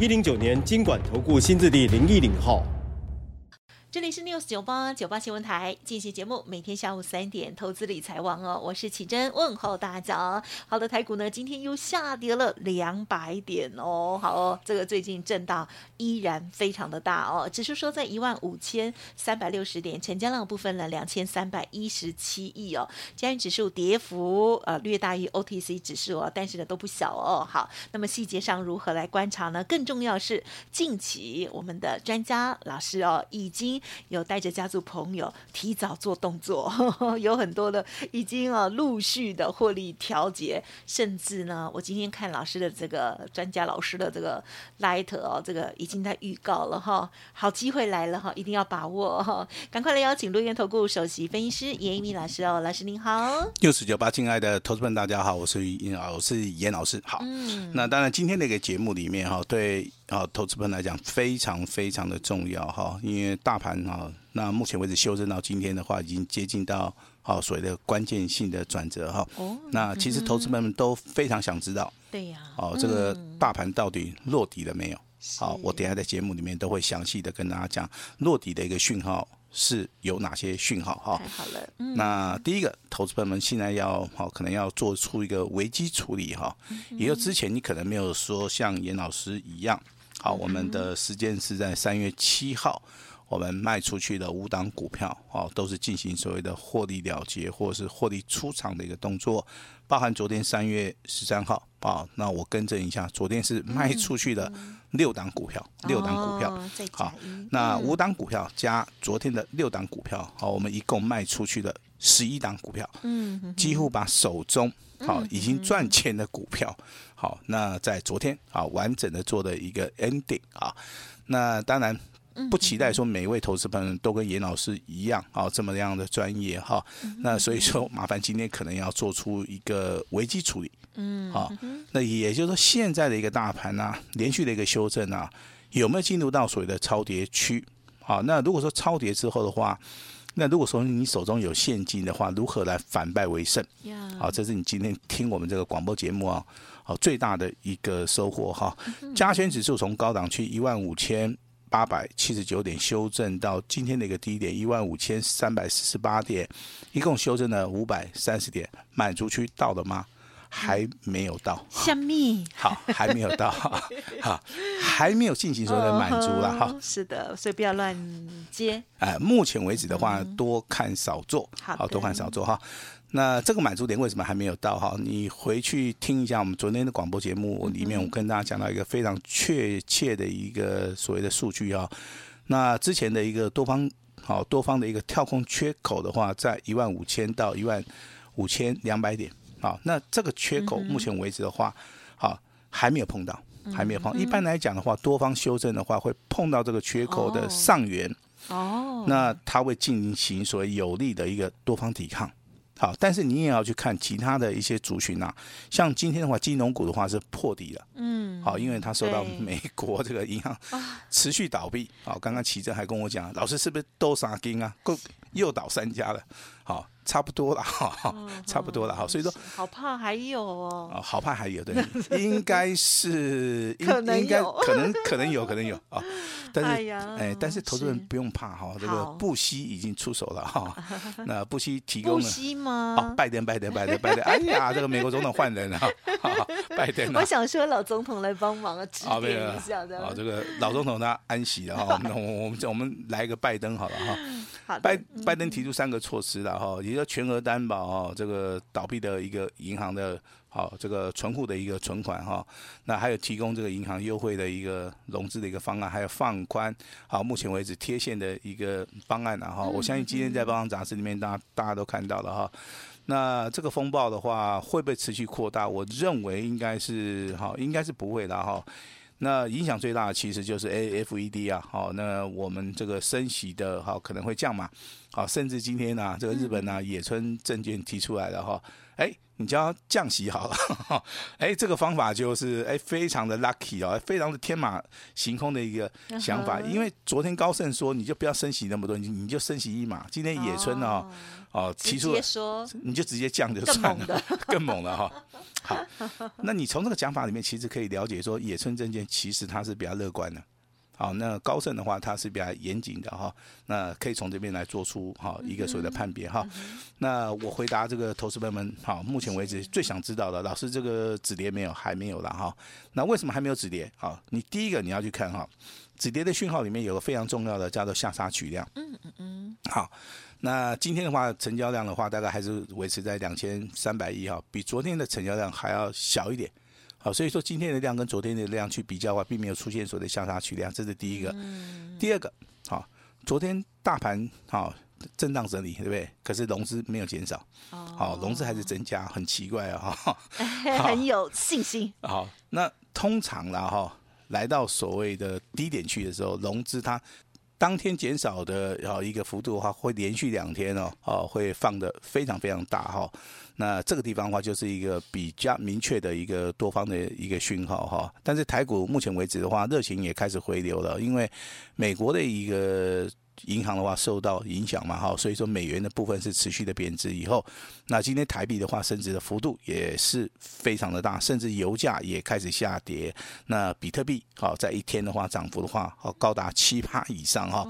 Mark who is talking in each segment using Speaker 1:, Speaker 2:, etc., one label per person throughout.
Speaker 1: 一零九年金管投顾新字第零一零号。
Speaker 2: 这里是 News 九八九八新闻台进行节目，每天下午三点，投资理财王哦，我是启珍，问候大家。好的，台股呢今天又下跌了两百点哦，好哦，这个最近震荡依然非常的大哦，指数说在一万五千三百六十点，成交量部分呢两千三百一十七亿哦，加权指数跌幅呃略大于 OTC 指数哦，但是呢都不小哦。好，那么细节上如何来观察呢？更重要是近期我们的专家老师哦已经。有带着家族朋友提早做动作，有很多的已经啊陆续的获利调节，甚至呢，我今天看老师的这个专家老师的这个 light 哦，这个已经在预告了哈，好机会来了哈，一定要把握哈，赶快来邀请陆源投顾首席分析师严一鸣老师哦，老师您好，
Speaker 3: 六四九八，亲爱的投资们大家好，我是严我是严老师，好，嗯，那当然今天那个节目里面哈，对。啊，投资朋友来讲非常非常的重要哈，因为大盘哈，那目前为止修正到今天的话，已经接近到好所谓的关键性的转折哈。哦，那其实投资朋友们都非常想知道，对呀，哦，这个大盘到底落底了没有？好，我等下在节目里面都会详细的跟大家讲落底的一个讯号。是有哪些讯号哈？太好了，嗯、那第一个，投资朋友们现在要好，可能要做出一个危机处理哈。也就之前你可能没有说像严老师一样，好，我们的时间是在三月七号，我们卖出去的五档股票，哦，都是进行所谓的获利了结或者是获利出场的一个动作。包含昨天三月十三号啊，那我更正一下，昨天是卖出去的六档股票，嗯、六档股票，哦、好，那五档股票加昨天的六档股票，好，我们一共卖出去的十一档股票，嗯，几乎把手中好已经赚钱的股票，好，那在昨天啊完整的做的一个 ending 啊，那当然。不期待说每一位投资朋友都跟严老师一样啊这么样的专业哈，那所以说麻烦今天可能要做出一个危机处理，嗯，好，那也就是说现在的一个大盘啊，连续的一个修正啊，有没有进入到所谓的超跌区？好，那如果说超跌之后的话，那如果说你手中有现金的话，如何来反败为胜？好，这是你今天听我们这个广播节目啊，好最大的一个收获哈。加权指数从高档区一万五千。八百七十九点修正到今天的一个低点一万五千三百四十八点，一共修正了五百三十点，满足区到了吗？还没有到。
Speaker 2: 香蜜
Speaker 3: 好，还没有到，好，还没有进行所谓的满足了哈。
Speaker 2: 是的，所以不要乱接。
Speaker 3: 哎，目前为止的话，多看少做，好，多看少做哈。那这个满足点为什么还没有到哈？你回去听一下我们昨天的广播节目里面，我跟大家讲到一个非常确切的一个所谓的数据啊。那之前的一个多方好多方的一个跳空缺口的话，在一万五千到一万五千两百点啊。那这个缺口目前为止的话，好还没有碰到，还没有碰。一般来讲的话，多方修正的话会碰到这个缺口的上缘哦。那它会进行所谓有力的一个多方抵抗。好，但是你也要去看其他的一些族群啊，像今天的话，金融股的话是破底了，嗯，好，因为它受到美国这个银行 持续倒闭，好，刚刚奇正还跟我讲，老师是不是都杀金啊？够又倒三家了，好。差不多了哈，差不多了哈，所以说
Speaker 2: 好怕还有哦，
Speaker 3: 好怕还有对，应该是应应该可能可能有可能有啊，但是哎，但是投资人不用怕哈，这个布希已经出手了哈，那布希提供了布
Speaker 2: 希吗？
Speaker 3: 哦，拜登拜登拜登拜登，哎呀，这个美国总统换人了，拜登。
Speaker 2: 我想说老总统来帮忙啊，指点一下的。
Speaker 3: 啊，这个老总统他安息了哈，那我我们我们来一个拜登好了哈。拜拜登提出三个措施了哈，也就全额担保哦，这个倒闭的一个银行的，好这个存户的一个存款哈，那还有提供这个银行优惠的一个融资的一个方案，还有放宽好目前为止贴现的一个方案了哈。我相信今天在《报章杂志》里面，大家大家都看到了哈。那这个风暴的话，会不会持续扩大？我认为应该是哈，应该是不会的哈。那影响最大的其实就是 A F E D 啊，好，那我们这个升息的哈可能会降嘛，好，甚至今天呢、啊，这个日本呢、啊、野村证券提出来了哈，哎，你叫降息好了，哎，这个方法就是哎非常的 lucky 哦，非常的天马行空的一个想法，因为昨天高盛说你就不要升息那么多，你你就升息一码，今天野村呢，哦，提出说你就直接降就算了，更猛了哈。好，那你从这个讲法里面，其实可以了解说，野村证券其实它是比较乐观的。好，那高盛的话，它是比较严谨的哈。那可以从这边来做出哈一个所谓的判别哈。那我回答这个投资朋友们，好，目前为止最想知道的，老师这个止跌没有？还没有了哈。那为什么还没有止跌？好，你第一个你要去看哈，止跌的讯号里面有个非常重要的叫做下杀取量。嗯嗯嗯。好。那今天的话，成交量的话，大概还是维持在两千三百亿哈，比昨天的成交量还要小一点。好，所以说今天的量跟昨天的量去比较的话，并没有出现所谓的向下取量，这是第一个。第二个，好，昨天大盘好震荡整理，对不对？可是融资没有减少，好，融资还是增加，很奇怪啊，哈，
Speaker 2: 很有信心。
Speaker 3: 好，那通常啦哈，来到所谓的低点去的时候，融资它。当天减少的然后一个幅度的话，会连续两天哦，哦会放的非常非常大哈。那这个地方的话，就是一个比较明确的一个多方的一个讯号哈。但是台股目前为止的话，热情也开始回流了，因为美国的一个。银行的话受到影响嘛，哈，所以说美元的部分是持续的贬值以后，那今天台币的话升值的幅度也是非常的大，甚至油价也开始下跌。那比特币好在一天的话涨幅的话，好高达七趴以上哈，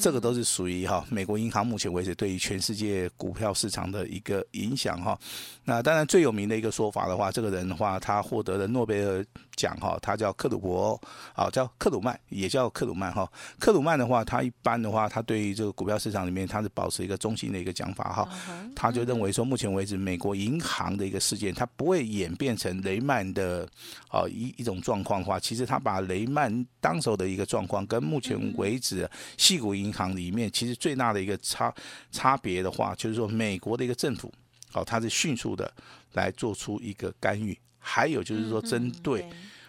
Speaker 3: 这个都是属于哈美国银行目前为止对于全世界股票市场的一个影响哈。那当然最有名的一个说法的话，这个人的话他获得了诺贝尔奖哈，他叫克鲁伯，啊叫克鲁曼，也叫克鲁曼哈。克鲁曼的话，他一般的话。他对于这个股票市场里面，他是保持一个中性的一个讲法哈，他就认为说，目前为止美国银行的一个事件，它不会演变成雷曼的啊一一种状况的话，其实他把雷曼当时的一个状况跟目前为止细股银行里面其实最大的一个差差别的话，就是说美国的一个政府哦，它是迅速的来做出一个干预，还有就是说针对。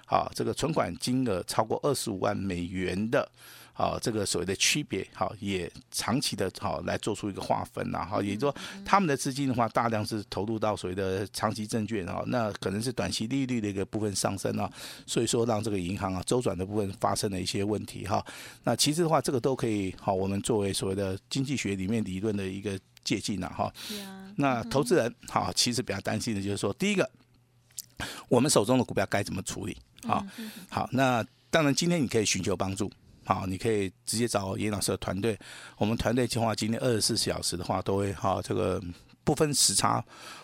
Speaker 3: 啊这个存款金额超过二十五万美元的。好，这个所谓的区别，好，也长期的，好来做出一个划分呐，好，也就是说，他们的资金的话，大量是投入到所谓的长期证券啊，那可能是短期利率的一个部分上升啊，所以说让这个银行啊周转的部分发生了一些问题哈。那其实的话，这个都可以好，我们作为所谓的经济学里面理论的一个借鉴呐哈。那投资人好，其实比较担心的就是说，第一个，我们手中的股票该怎么处理？好，好，那当然今天你可以寻求帮助。好，你可以直接找严老师的团队。我们团队计划今天二十四小时的话，都会哈这个不分时差，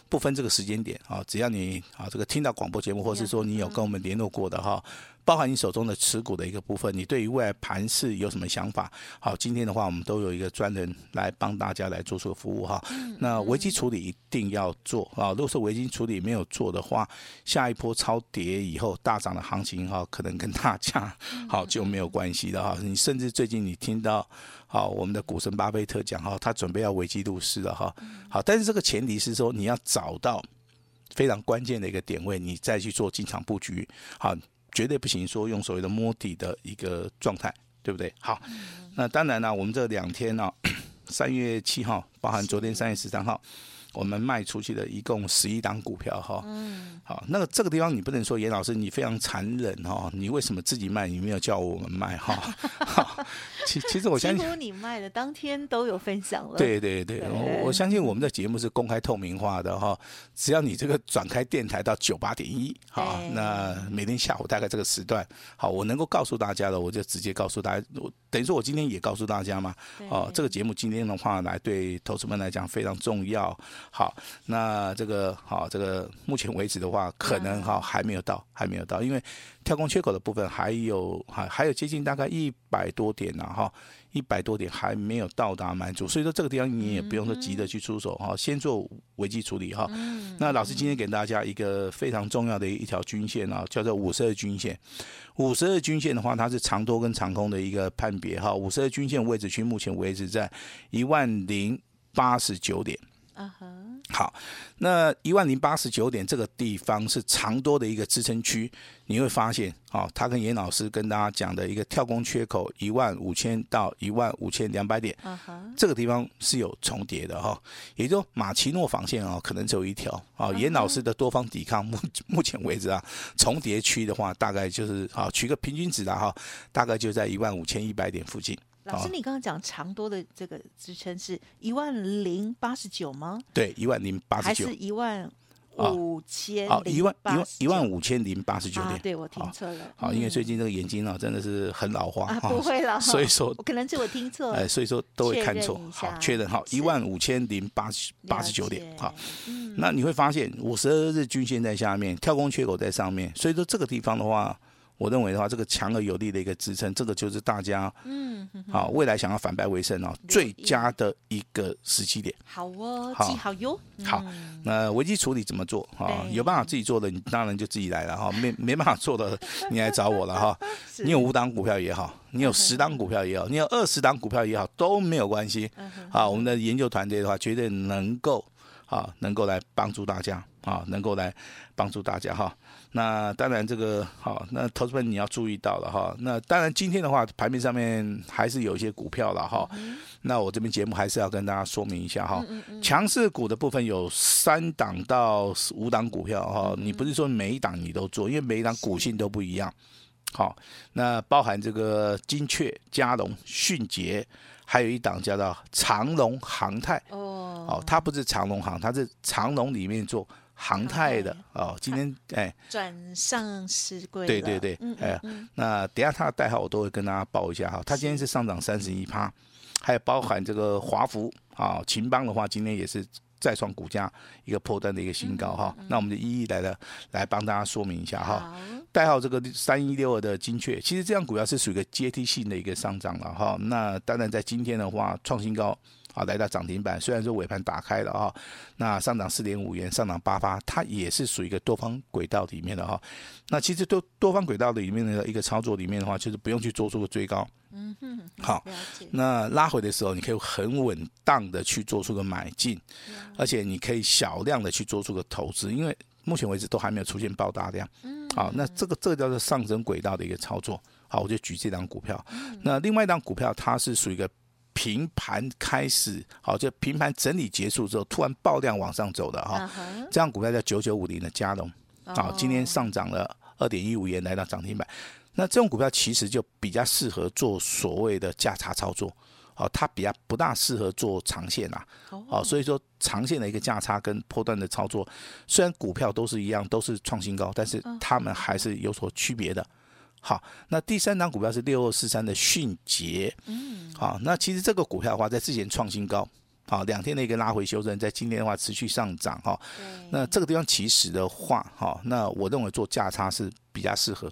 Speaker 3: 不分这个时间点啊，只要你啊这个听到广播节目，或是说你有跟我们联络过的哈。包含你手中的持股的一个部分，你对于未来盘势有什么想法？好，今天的话，我们都有一个专人来帮大家来做出服务哈。那危机处理一定要做啊！如果说危机处理没有做的话，下一波超跌以后大涨的行情哈，可能跟大家好就没有关系的哈。你甚至最近你听到好我们的股神巴菲特讲哈，他准备要危机入市了哈。好，但是这个前提是说你要找到非常关键的一个点位，你再去做进场布局好。绝对不行，说用所谓的摸底的一个状态，对不对？好，那当然呢，我们这两天呢、啊，三月七号，包含昨天三月十三号。我们卖出去的一共十一档股票哈，嗯，好，那个这个地方你不能说严老师你非常残忍哈，你为什么自己卖，你没有叫我们卖哈？好，其其实我相信，
Speaker 2: 你卖的当天都有分享了。
Speaker 3: 对对对，我我相信我们的节目是公开透明化的哈，只要你这个转开电台到九八点一，好，那每天下午大概这个时段，好，我能够告诉大家的，我就直接告诉大家，我等于说我今天也告诉大家嘛，哦，这个节目今天的话来对投资们来讲非常重要。好，那这个好，这个目前为止的话，可能哈还没有到，还没有到，因为跳空缺口的部分还有还还有接近大概一百多点呢，哈。一百多点还没有到达满足，所以说这个地方你也不用说急着去出手哈，先做危机处理哈。那老师今天给大家一个非常重要的一条均线啊，叫做五十二均线。五十二均线的话，它是长多跟长空的一个判别哈。五十二均线位置区目前为止在一万零八十九点。
Speaker 2: 啊哈，
Speaker 3: 好，那一万零八十九点这个地方是长多的一个支撑区，你会发现，哦，他跟严老师跟大家讲的一个跳空缺口一万五千到一万五千两百点，这个地方是有重叠的哈，也就马奇诺防线啊，可能只有一条啊，严老师的多方抵抗目目前为止啊，重叠区的话，大概就是啊，取个平均值的哈，大概就在一万五千一百点附近。
Speaker 2: 老师，你刚刚讲长多的这个支撑是一万零八十九吗？
Speaker 3: 对，一万零八十九，
Speaker 2: 还是一万五千？
Speaker 3: 哦，一万一万一万五千零八十九点。
Speaker 2: 对，我听错了。
Speaker 3: 好，因为最近这个眼睛啊，真的是很老化。
Speaker 2: 不会了，
Speaker 3: 所以说
Speaker 2: 可能是我听错。
Speaker 3: 哎，所以说都会看错。好，确认好，一万五千零八十八十九点。好，那你会发现五十二日均线在下面，跳空缺口在上面，所以说这个地方的话。我认为的话，这个强而有力的一个支撑，这个就是大家嗯，好未来想要反败为胜哦，最佳的一个时机点。
Speaker 2: 好哦，记好哟。
Speaker 3: 好，那危机处理怎么做啊？有办法自己做的，你当然就自己来了哈。没没办法做的，你来找我了哈。你有五档股票也好，你有十档股票也好，你有二十档股票也好，都没有关系。啊，我们的研究团队的话，绝对能够啊，能够来帮助大家啊，能够来帮助大家哈。那当然，这个好，那投资朋友你要注意到了哈。那当然，今天的话，盘面上面还是有一些股票了哈。那我这边节目还是要跟大家说明一下哈。强势股的部分有三档到五档股票哈。你不是说每一档你都做，因为每一档股性都不一样。好，那包含这个精确、佳龙、迅捷，还有一档叫做长龙航泰。哦，它不是长龙航，它是长龙里面做。航太的哦，今天哎
Speaker 2: 转上市柜，
Speaker 3: 对对对，哎，那等下它的代号我都会跟大家报一下哈。它今天是上涨三十一趴，还有包含这个华孚啊，秦邦的话今天也是再创股价一个破断的一个新高哈。那我们就一一来了来帮大家说明一下哈。代号这个三一六二的精确，其实这样股票是属于一个阶梯性的一个上涨了哈。那当然在今天的话创新高。啊，来到涨停板，虽然说尾盘打开了啊，那上涨四点五元，上涨八八，它也是属于一个多方轨道里面的哈。那其实多多方轨道的里面的一个操作里面的话，就是不用去做出个追高，嗯哼，好，那拉回的时候，你可以很稳当的去做出个买进，而且你可以小量的去做出个投资，因为目前为止都还没有出现爆大量，嗯，好，那这个这个叫做上升轨道的一个操作，好，我就举这档股票，那另外一档股票它是属于一个。平盘开始，好，就平盘整理结束之后，突然爆量往上走的哈，这样股票叫九九五零的佳龙，好，今天上涨了二点一五元，来到涨停板。那这种股票其实就比较适合做所谓的价差操作，好，它比较不大适合做长线呐，好，所以说长线的一个价差跟波段的操作，虽然股票都是一样，都是创新高，但是它们还是有所区别的。好，那第三档股票是六二四三的迅捷，嗯，好，那其实这个股票的话，在之前创新高，好，两天的一个拉回修正，在今天的话持续上涨，哈，那这个地方其实的话，哈，那我认为做价差是比较适合，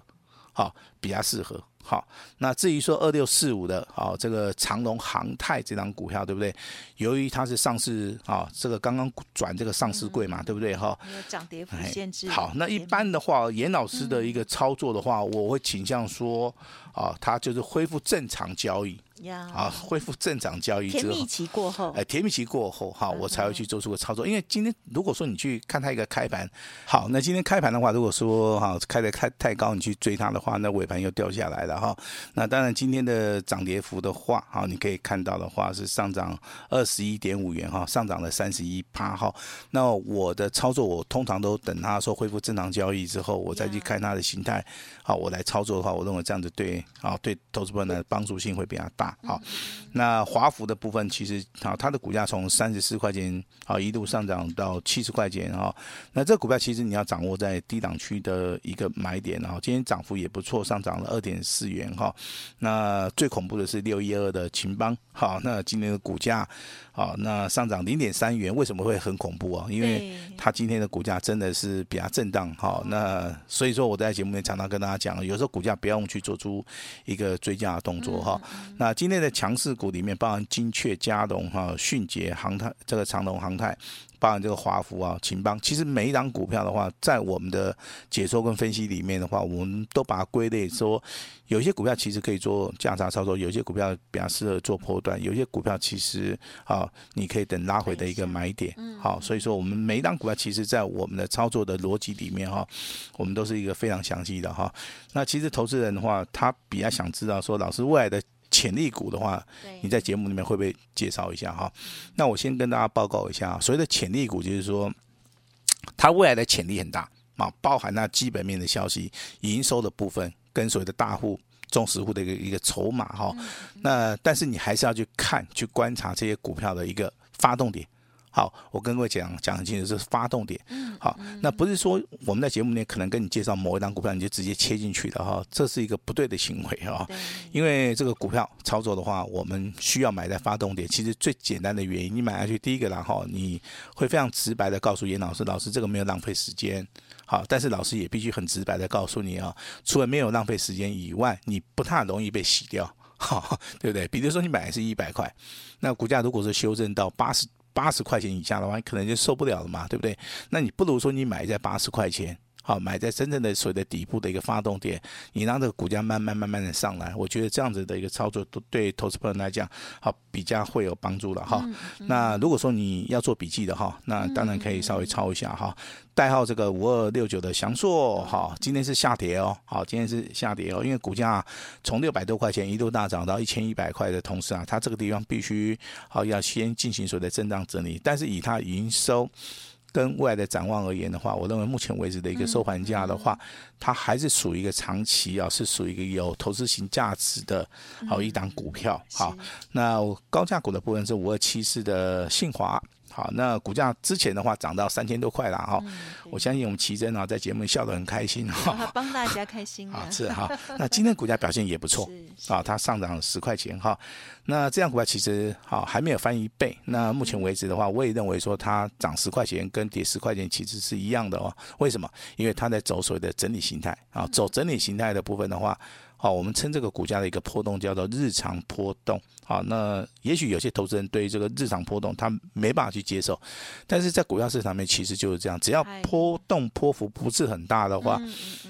Speaker 3: 好，比较适合。好，那至于说二六四五的，好，这个长隆航泰这张股票，对不对？由于它是上市，啊，这个刚刚转这个上市柜嘛，嗯、对不对？哈，没有涨跌幅限制。好，那一般的话，严老师的一个操作的话，嗯、我会倾向说，啊，它就是恢复正常交易。啊，恢复正常交易之后，
Speaker 2: 甜蜜期过后，
Speaker 3: 哎，甜蜜期过后，哈，我才会去做出个操作。因为今天如果说你去看它一个开盘，好，那今天开盘的话，如果说哈开的太太高，你去追它的话，那尾盘又掉下来了哈。那当然今天的涨跌幅的话，哈，你可以看到的话是上涨二十一点五元哈，上涨了三十一趴哈。那我的操作，我通常都等它说恢复正常交易之后，我再去看它的形态，好，我来操作的话，我认为这样子对，啊，对投资朋友的帮助性会比较大。好，那华孚的部分其实好，它的股价从三十四块钱啊一路上涨到七十块钱哈。那这个股票其实你要掌握在低档区的一个买点，然后今天涨幅也不错，上涨了二点四元哈。那最恐怖的是六一二的秦邦，好，那今天的股价。好，那上涨零点三元，为什么会很恐怖啊？因为它今天的股价真的是比较震荡。哈，那所以说我在节目里面常常跟大家讲，有时候股价不要用去做出一个追加的动作哈。那今天的强势股里面，包含精确、佳龙、哈、迅捷、航太，这个长龙航太。包含这个华孚啊、秦邦，其实每一档股票的话，在我们的解说跟分析里面的话，我们都把它归类说，有些股票其实可以做价差操作，有些股票比较适合做波段，有些股票其实啊，你可以等拉回的一个买点。好，所以说我们每一档股票，其实在我们的操作的逻辑里面哈，我们都是一个非常详细的哈。那其实投资人的话，他比较想知道说，老师未来的。潜力股的话，你在节目里面会不会介绍一下哈？那我先跟大家报告一下，所谓的潜力股就是说，它未来的潜力很大啊，包含那基本面的消息、营收的部分，跟所谓的大户、中实户的一个一个筹码哈。那但是你还是要去看、去观察这些股票的一个发动点。好，我跟各位讲讲很清楚，这是发动点。好，那不是说我们在节目里可能跟你介绍某一档股票，你就直接切进去的哈，这是一个不对的行为哈。因为这个股票操作的话，我们需要买在发动点。其实最简单的原因，你买下去第一个，然后你会非常直白的告诉严老师，老师这个没有浪费时间。好，但是老师也必须很直白的告诉你啊，除了没有浪费时间以外，你不太容易被洗掉，哈，对不对？比如说你买的是一百块，那股价如果是修正到八十。八十块钱以下的话，你可能就受不了了嘛，对不对？那你不如说你买在八十块钱。好，买在真正的所谓的底部的一个发动点，你让这个股价慢慢慢慢的上来，我觉得这样子的一个操作都对投资朋友来讲，好比较会有帮助了哈。那如果说你要做笔记的哈，那当然可以稍微抄一下哈。代号这个五二六九的祥硕，哈，今天是下跌哦，好，今天是下跌哦，因为股价从六百多块钱一度大涨到一千一百块的同时啊，它这个地方必须好要先进行所谓的震荡整理，但是以它营收。跟未来的展望而言的话，我认为目前为止的一个收盘价的话，它还是属于一个长期啊，是属于一个有投资型价值的好一档股票。好，那高价股的部分是五二七四的信驊。好，那股价之前的话涨到三千多块了哈，嗯、我相信我们奇珍啊在节目笑得很开心哈，
Speaker 2: 帮大家开心
Speaker 3: 啊，是哈。那今天股价表现也不错啊，它上涨了十块钱哈。那这样股价其实好还没有翻一倍。那目前为止的话，我也认为说它涨十块钱跟跌十块钱其实是一样的哦。为什么？因为它在走所谓的整理形态啊，走整理形态的部分的话。好，我们称这个股价的一个波动叫做日常波动。好，那也许有些投资人对于这个日常波动他没办法去接受，但是在股票市场里面其实就是这样，只要波动波幅不是很大的话，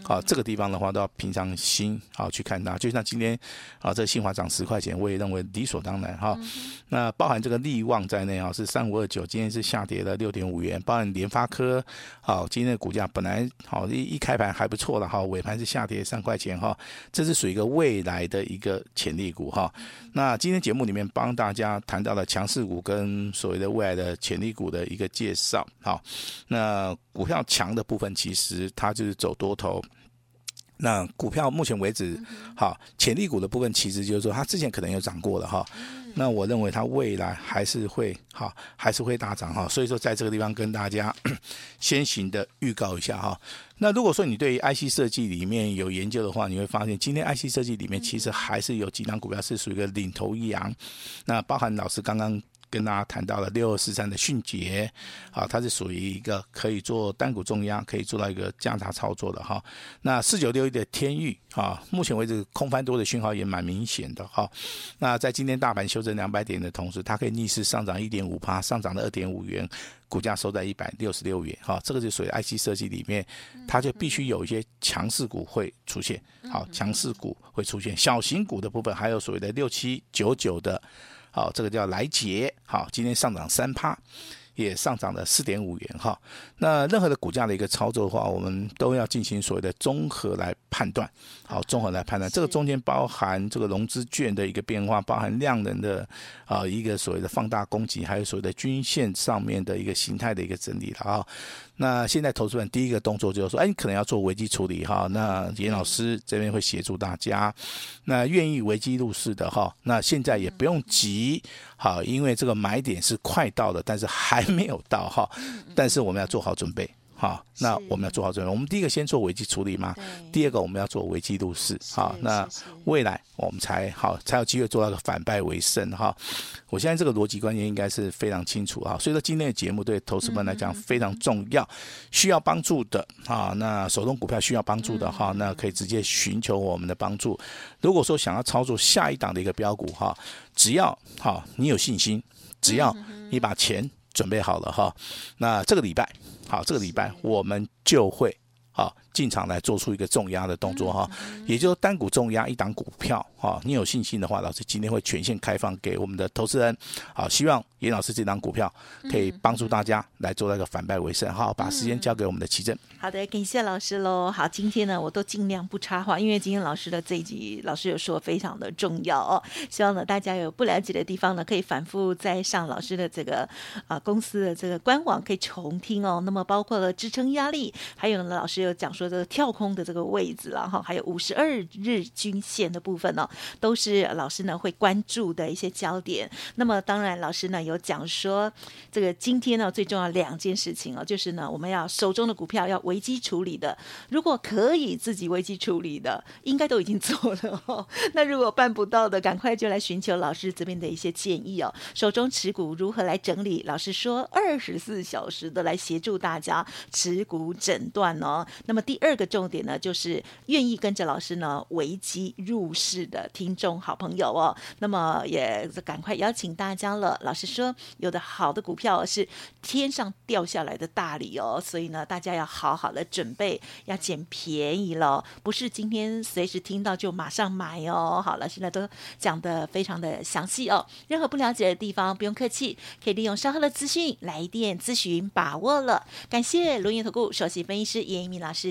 Speaker 3: 好，这个地方的话都要平常心好去看它。就像今天啊，这新华涨十块钱，我也认为理所当然哈。那包含这个利旺在内啊，是三五二九，今天是下跌了六点五元。包含联发科，好，今天的股价本来好一一开盘还不错了哈，尾盘是下跌三块钱哈，这是。属于一个未来的一个潜力股哈，那今天节目里面帮大家谈到了强势股跟所谓的未来的潜力股的一个介绍，好，那股票强的部分其实它就是走多头，那股票目前为止，好，潜力股的部分其实就是说它之前可能有涨过的哈。那我认为它未来还是会哈，还是会大涨哈，所以说在这个地方跟大家 先行的预告一下哈。那如果说你对于 IC 设计里面有研究的话，你会发现今天 IC 设计里面其实还是有几档股票是属于一个领头羊，那包含老师刚刚。跟大家谈到了六二四三的迅捷，啊，它是属于一个可以做单股重压，可以做到一个价差操作的哈。那四九六一的天域啊，目前为止空翻多的讯号也蛮明显的哈。那在今天大盘修正两百点的同时，它可以逆势上涨一点五趴，上涨了二点五元，股价收在一百六十六元哈。这个就属于 IC 设计里面，它就必须有一些强势股会出现，好，强势股会出现，小型股的部分还有所谓的六七九九的。好，这个叫来杰，好，今天上涨三趴，也上涨了四点五元哈。那任何的股价的一个操作的话，我们都要进行所谓的综合来判断。好，综合来判断，这个中间包含这个融资券的一个变化，包含量能的啊一个所谓的放大供给，还有所谓的均线上面的一个形态的一个整理了啊。那现在投资人第一个动作就是说，哎，你可能要做危机处理哈。那严老师这边会协助大家。那愿意危机入市的哈，那现在也不用急，好，因为这个买点是快到的，但是还没有到哈。但是我们要做好准备。好，那我们要做好准备。我们第一个先做危机处理嘛，第二个我们要做危机入市。好，那未来我们才好才有机会做到个反败为胜哈。我现在这个逻辑观念应该是非常清楚啊。所以说今天的节目对投资们来讲非常重要，需要帮助的啊，那手中股票需要帮助的哈，那可以直接寻求我们的帮助。如果说想要操作下一档的一个标股哈，只要好你有信心，只要你把钱准备好了哈，那这个礼拜。好，这个礼拜我们就会好进场来做出一个重压的动作哈，也就是单股重压一档股票哈。你有信心的话，老师今天会全线开放给我们的投资人。好，希望严老师这档股票可以帮助大家来做那个反败为胜。哈，把时间交给我们的奇正。
Speaker 2: 好的，感谢老师喽。好，今天呢，我都尽量不插话，因为今天老师的这一集，老师有说非常的重要哦。希望呢，大家有不了解的地方呢，可以反复再上老师的这个啊、呃、公司的这个官网可以重听哦。那么包括了支撑压力，还有呢，老师有讲说这个跳空的这个位置了哈，还有五十二日均线的部分呢、都是老师呢会关注的一些焦点。那么当然，老师呢有讲说，这个今天呢最重要两件事情哦，就是呢我们要手中的股票要危机处理的，如果可以自己危机处理的，应该都已经做了哦。那如果办不到的，赶快就来寻求老师这边的一些建议哦。手中持股如何来整理？老师说二十四小时的来协助大家持股诊断哦。那么第二个重点呢，就是愿意跟着老师呢危机入市的听众好朋友哦。那么也赶快邀请大家了。老师说有的好的股票是天上掉下来的大礼哦，所以呢大家要好好的准。备要捡便宜了，不是今天随时听到就马上买哦。好了，现在都讲得非常的详细哦。任何不了解的地方不用客气，可以利用稍后的资讯来电咨询，把握了。感谢龙岩投顾首席分析师严一鸣老师，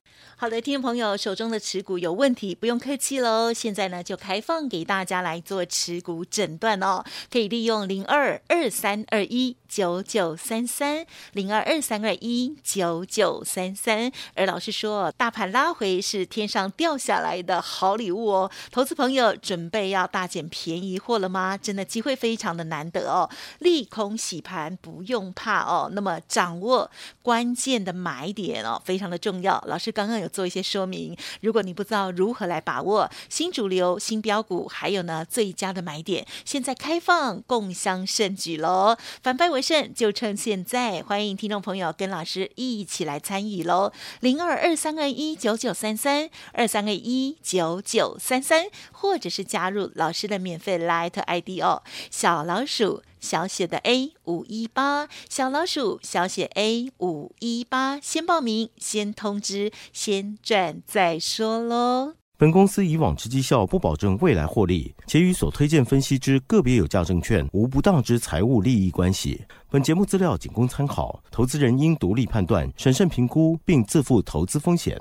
Speaker 2: 好的，听众朋友，手中的持股有问题，不用客气喽。现在呢，就开放给大家来做持股诊断哦。可以利用零二二三二一九九三三零二二三二一九九三三。而老师说，大盘拉回是天上掉下来的好礼物哦。投资朋友准备要大捡便宜货了吗？真的机会非常的难得哦。利空洗盘不用怕哦。那么掌握关键的买点哦，非常的重要。老师刚刚有。做一些说明，如果你不知道如何来把握新主流、新标股，还有呢最佳的买点，现在开放共襄盛举喽！反败为胜就趁现在，欢迎听众朋友跟老师一起来参与喽！零二二三二一九九三三二三二一九九三三，或者是加入老师的免费 Light ID 哦，小老鼠。小写的 A 五一八，小老鼠小写 A 五一八，先报名，先通知，先赚再说喽。
Speaker 1: 本公司以往之绩效不保证未来获利，且与所推荐分析之个别有价证券无不当之财务利益关系。本节目资料仅供参考，投资人应独立判断、审慎评估，并自负投资风险。